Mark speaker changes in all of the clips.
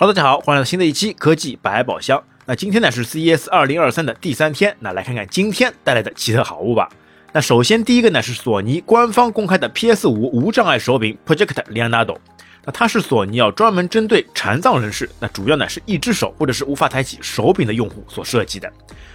Speaker 1: 哈喽，大家好，欢迎来到新的一期科技百宝箱。那今天呢是 CES 二零二三的第三天，那来看看今天带来的奇特好物吧。那首先第一个呢是索尼官方公开的 PS 五无障碍手柄 Project Leonardo。那它是索尼啊专门针对残障人士，那主要呢是一只手或者是无法抬起手柄的用户所设计的。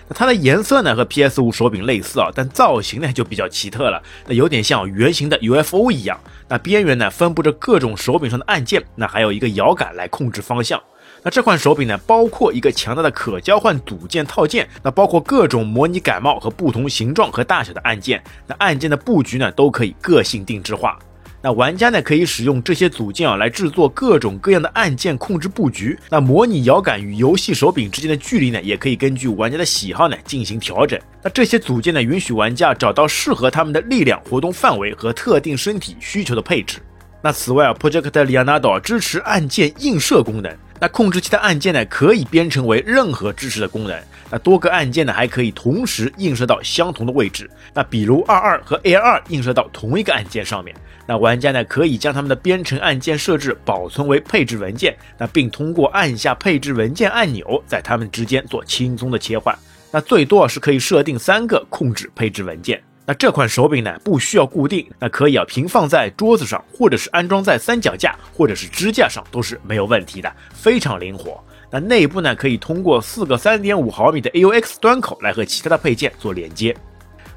Speaker 1: 那它的颜色呢和 PS 五手柄类似啊，但造型呢就比较奇特了，那有点像圆形的 UFO 一样。那边缘呢分布着各种手柄上的按键，那还有一个摇杆来控制方向。那这款手柄呢，包括一个强大的可交换组件套件，那包括各种模拟感冒和不同形状和大小的按键。那按键的布局呢，都可以个性定制化。那玩家呢，可以使用这些组件啊，来制作各种各样的按键控制布局。那模拟摇杆与游戏手柄之间的距离呢，也可以根据玩家的喜好呢进行调整。那这些组件呢，允许玩家找到适合他们的力量、活动范围和特定身体需求的配置。那此外啊，Project Leonardo 支持按键映射功能。那控制器的按键呢，可以编程为任何支持的功能。那多个按键呢，还可以同时映射到相同的位置。那比如二二和 A 二映射到同一个按键上面。那玩家呢，可以将他们的编程按键设置保存为配置文件。那并通过按下配置文件按钮，在它们之间做轻松的切换。那最多是可以设定三个控制配置文件。那这款手柄呢，不需要固定，那可以啊平放在桌子上，或者是安装在三脚架或者是支架上，都是没有问题的，非常灵活。那内部呢，可以通过四个三点五毫米的 AUX 端口来和其他的配件做连接。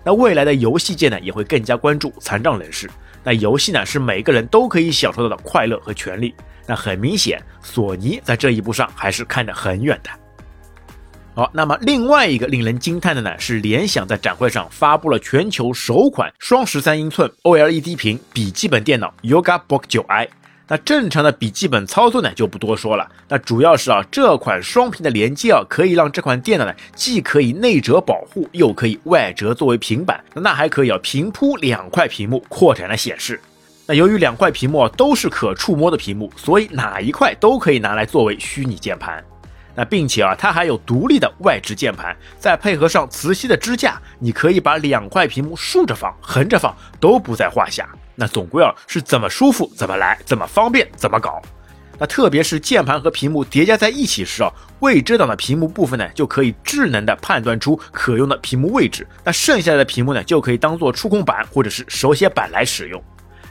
Speaker 1: 那未来的游戏界呢，也会更加关注残障人士。那游戏呢，是每个人都可以享受到的快乐和权利。那很明显，索尼在这一步上还是看得很远的。好，那么另外一个令人惊叹的呢，是联想在展会上发布了全球首款双十三英寸 OLED 屏笔记本电脑 Yoga Book 9i。那正常的笔记本操作呢，就不多说了。那主要是啊，这款双屏的连接啊，可以让这款电脑呢，既可以内折保护，又可以外折作为平板，那还可以啊平铺两块屏幕扩展的显示。那由于两块屏幕啊都是可触摸的屏幕，所以哪一块都可以拿来作为虚拟键盘。那并且啊，它还有独立的外置键盘，再配合上磁吸的支架，你可以把两块屏幕竖着放、横着放都不在话下。那总归啊，是怎么舒服怎么来，怎么方便怎么搞。那特别是键盘和屏幕叠加在一起时啊，未遮挡的屏幕部分呢，就可以智能的判断出可用的屏幕位置，那剩下的屏幕呢，就可以当做触控板或者是手写板来使用。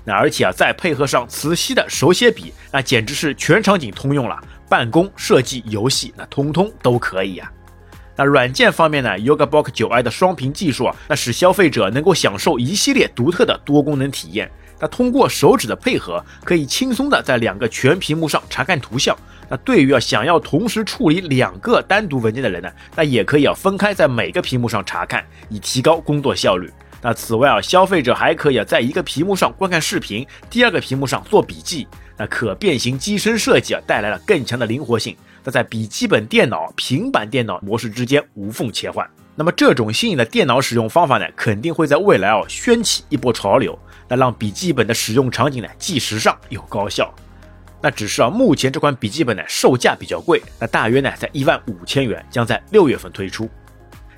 Speaker 1: 那而且啊，再配合上磁吸的手写笔，那简直是全场景通用了。办公、设计、游戏，那通通都可以呀。那软件方面呢？Yoga Book 9i 的双屏技术啊，那使消费者能够享受一系列独特的多功能体验。那通过手指的配合，可以轻松的在两个全屏幕上查看图像。那对于啊想要同时处理两个单独文件的人呢，那也可以啊分开在每个屏幕上查看，以提高工作效率。那此外啊，消费者还可以啊在一个屏幕上观看视频，第二个屏幕上做笔记。那可变形机身设计啊，带来了更强的灵活性。那在笔记本电脑、平板电脑模式之间无缝切换。那么这种新颖的电脑使用方法呢，肯定会在未来哦掀起一波潮流。那让笔记本的使用场景呢，既时尚又高效。那只是啊，目前这款笔记本呢，售价比较贵，那大约呢在一万五千元，将在六月份推出。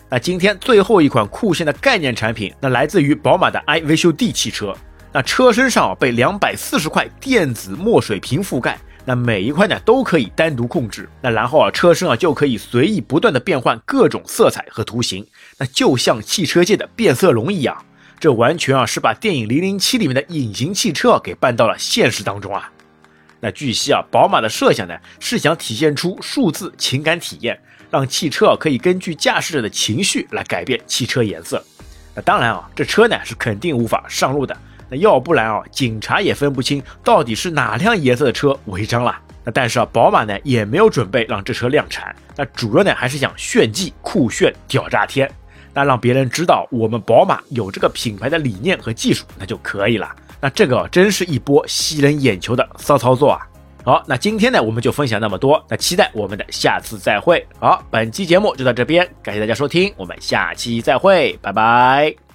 Speaker 1: 那今天最后一款酷炫的概念产品，那来自于宝马的 iVision D 汽车。那车身上被两百四十块电子墨水屏覆盖，那每一块呢都可以单独控制。那然后啊，车身啊就可以随意不断的变换各种色彩和图形，那就像汽车界的变色龙一样。这完全啊是把电影《零零七》里面的隐形汽车给搬到了现实当中啊。那据悉啊，宝马的设想呢是想体现出数字情感体验，让汽车啊可以根据驾驶者的情绪来改变汽车颜色。那当然啊，这车呢是肯定无法上路的。那要不然啊，警察也分不清到底是哪辆颜色的车违章了。那但是啊，宝马呢也没有准备让这车量产。那主要呢还是想炫技、酷炫、屌炸天。那让别人知道我们宝马有这个品牌的理念和技术，那就可以了。那这个真是一波吸人眼球的骚操作啊！好，那今天呢我们就分享那么多。那期待我们的下次再会。好，本期节目就到这边，感谢大家收听，我们下期再会，拜拜。